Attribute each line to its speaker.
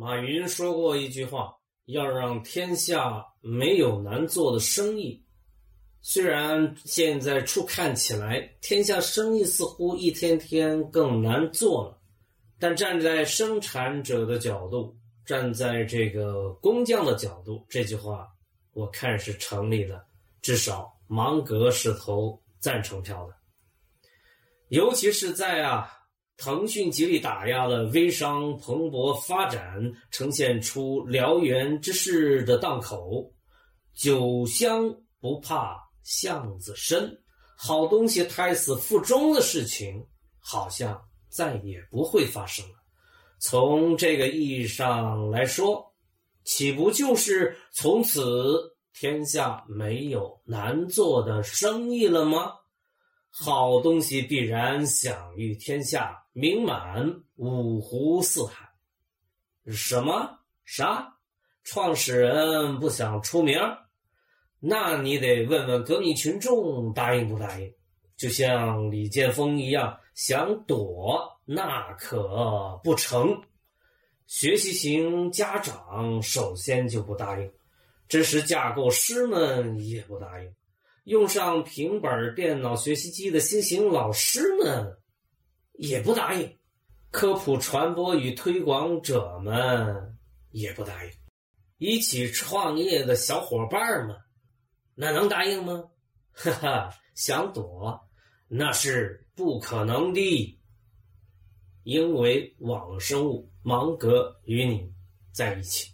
Speaker 1: 马云说过一句话：“要让天下没有难做的生意。”虽然现在初看起来，天下生意似乎一天天更难做了，但站在生产者的角度，站在这个工匠的角度，这句话我看是成立的。至少芒格是投赞成票的，尤其是在啊。腾讯极力打压了微商蓬勃发展，呈现出燎原之势的档口。酒香不怕巷子深，好东西胎死腹中的事情，好像再也不会发生了。从这个意义上来说，岂不就是从此天下没有难做的生意了吗？好东西必然享誉天下，名满五湖四海。什么？啥？创始人不想出名？那你得问问革命群众答应不答应？就像李建峰一样，想躲那可不成。学习型家长首先就不答应，知识架构师们也不答应。用上平板电脑学习机的新型老师们也不答应，科普传播与推广者们也不答应，一起创业的小伙伴们那能答应吗？哈哈，想躲那是不可能的，因为网生物芒格与你在一起。